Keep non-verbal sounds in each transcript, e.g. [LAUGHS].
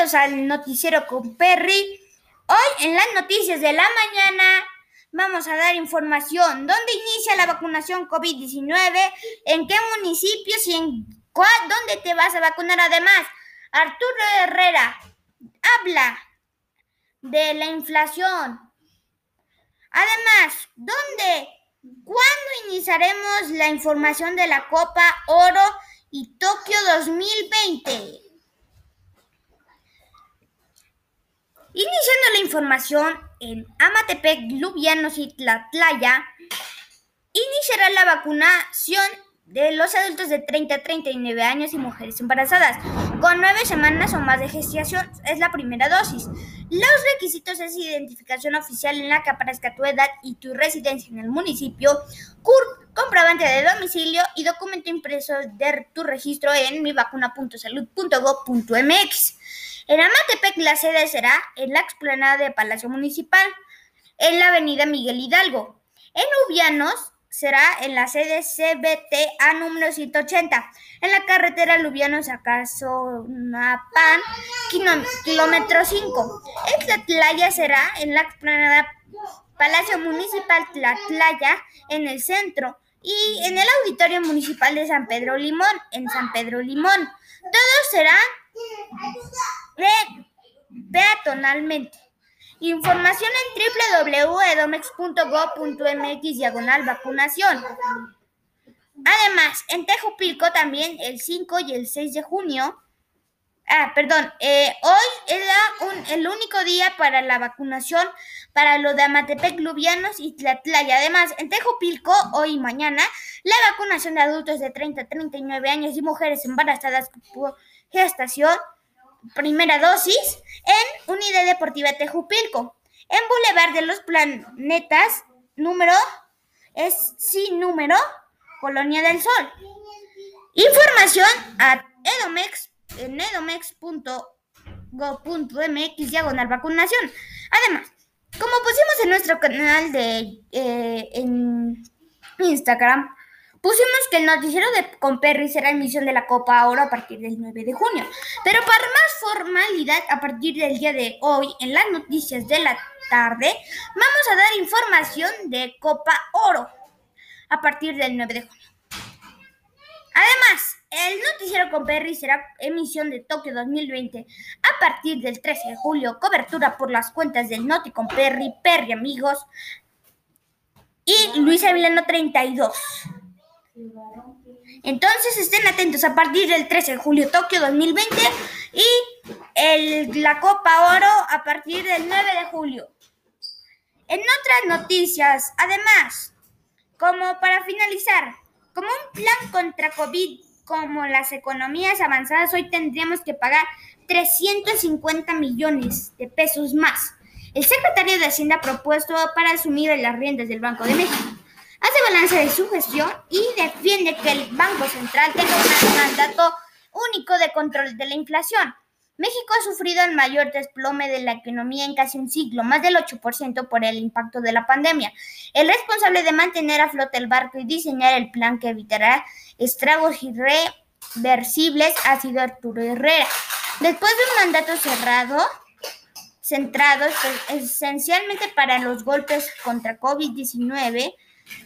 Al noticiero con Perry. Hoy en las noticias de la mañana vamos a dar información. ¿Dónde inicia la vacunación COVID-19? ¿En qué municipios y en dónde te vas a vacunar? Además, Arturo Herrera habla de la inflación. Además, ¿dónde? ¿Cuándo iniciaremos la información de la Copa Oro y Tokio 2020? Iniciando la información en Amatepec, Lubianos y Tlatlaya, iniciará la vacunación de los adultos de 30 a 39 años y mujeres embarazadas con nueve semanas o más de gestación. Es la primera dosis. Los requisitos es identificación oficial en la que aparezca tu edad y tu residencia en el municipio, comprobante de domicilio y documento impreso de tu registro en mivacuna.salud.gov.mx. En Amatepec la sede será en la explanada de Palacio Municipal, en la avenida Miguel Hidalgo. En Ubianos será en la sede CBTA número 180, en la carretera Lubianos a Casonapan, kilómetro 5. En Tlatlaya será en la explanada Palacio Municipal Tlatlaya, en el centro, y en el Auditorio Municipal de San Pedro Limón, en San Pedro Limón. Todos serán peatonalmente. Información en www.edomex.gov.mx diagonal vacunación. Además, en Tejupilco también el 5 y el 6 de junio. Ah, perdón, eh, hoy era el único día para la vacunación para lo de Amatepec, Lubianos y Tlatlaya. Además, en Tejupilco, hoy y mañana, la vacunación de adultos de 30 a 39 años y mujeres embarazadas por gestación primera dosis en Unidad Deportiva Tejupilco, en Boulevard de los Planetas, número es sin número, Colonia del Sol. Información a Edomex en diagonal vacunación. Además, como pusimos en nuestro canal de eh, en Instagram, Pusimos que el noticiero de con Perry será emisión de la Copa Oro a partir del 9 de junio. Pero para más formalidad, a partir del día de hoy, en las noticias de la tarde, vamos a dar información de Copa Oro a partir del 9 de junio. Además, el noticiero con Perry será emisión de Tokio 2020 a partir del 13 de julio, cobertura por las cuentas del Noti con Perry, Perry Amigos y Luis Avilano 32. Entonces estén atentos a partir del 13 de julio Tokio 2020 y la Copa Oro a partir del 9 de julio. En otras noticias, además, como para finalizar, como un plan contra COVID, como las economías avanzadas, hoy tendríamos que pagar 350 millones de pesos más. El secretario de Hacienda ha propuesto para asumir las riendas del Banco de México hace balance de su gestión y defiende que el Banco Central tenga un mandato único de control de la inflación. México ha sufrido el mayor desplome de la economía en casi un siglo, más del 8% por el impacto de la pandemia. El responsable de mantener a flote el barco y diseñar el plan que evitará estragos irreversibles ha sido Arturo Herrera. Después de un mandato cerrado, centrado esencialmente para los golpes contra COVID-19,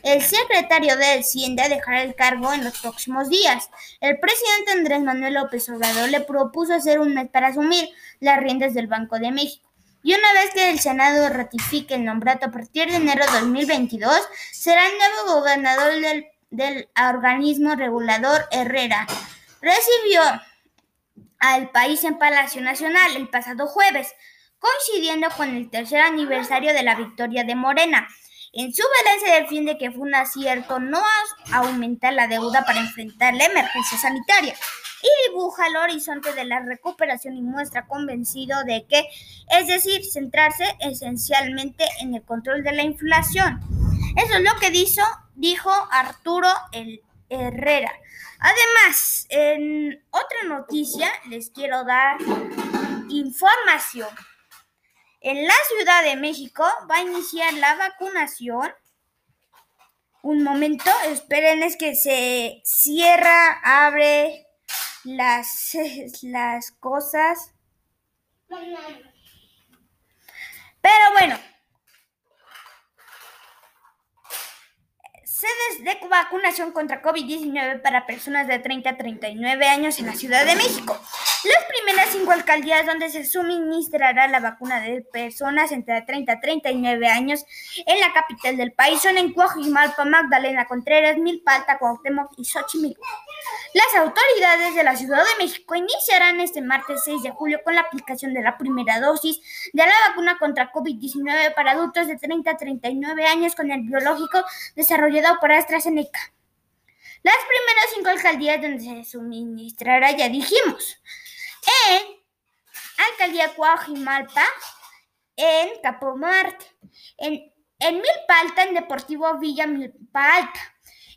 el secretario de Hacienda dejará el cargo en los próximos días. El presidente Andrés Manuel López Obrador le propuso hacer un mes para asumir las riendas del Banco de México. Y una vez que el Senado ratifique el nombrado a partir de enero de 2022, será el nuevo gobernador del, del organismo regulador Herrera. Recibió al país en Palacio Nacional el pasado jueves, coincidiendo con el tercer aniversario de la victoria de Morena. En su balance defiende que fue un acierto no aumentar la deuda para enfrentar la emergencia sanitaria y dibuja el horizonte de la recuperación y muestra convencido de que, es decir, centrarse esencialmente en el control de la inflación. Eso es lo que dijo, dijo Arturo el Herrera. Además, en otra noticia les quiero dar información. En la Ciudad de México va a iniciar la vacunación. Un momento, esperen, es que se cierra, abre las, [LAUGHS] las cosas. Pero bueno, sedes de vacunación contra COVID-19 para personas de 30 a 39 años en la Ciudad de México. Las primeras cinco alcaldías donde se suministrará la vacuna de personas entre 30 a 39 años en la capital del país son en Coajimalpa, Magdalena Contreras, Milpalta, Cuauhtémoc y Xochimilco. Las autoridades de la Ciudad de México iniciarán este martes 6 de julio con la aplicación de la primera dosis de la vacuna contra COVID-19 para adultos de 30 a 39 años con el biológico desarrollado por AstraZeneca. Las primeras cinco alcaldías donde se suministrará ya dijimos en Alcaldía Coajimalpa, en Capomarte, en, en Milpa en Deportivo Villa Milpa Alta,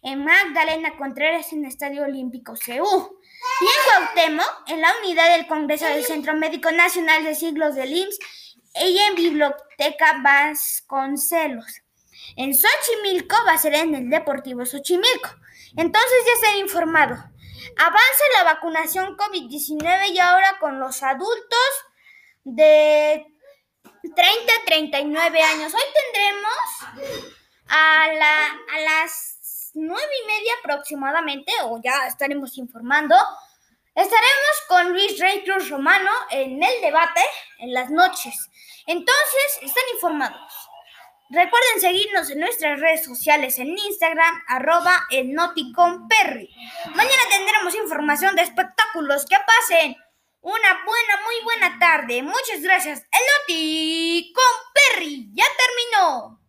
en Magdalena Contreras, en Estadio Olímpico CU, y en Cuauhtémoc, en la unidad del Congreso del Centro Médico Nacional de Siglos del IMSS y en Biblioteca Vasconcelos. En Xochimilco va a ser en el Deportivo Xochimilco. Entonces ya se informado. Avanza la vacunación COVID-19 y ahora con los adultos de 30 a 39 años. Hoy tendremos a, las 9 y media aproximadamente, o ya estaremos informando, estaremos con Luis Rey Cruz Romano en el debate en las noches. Entonces, están informados. Recuerden seguirnos en nuestras redes sociales en Instagram, arroba el Perry. Mañana tendremos información de espectáculos. Que pasen una buena, muy buena tarde. Muchas gracias. El Perry ya terminó.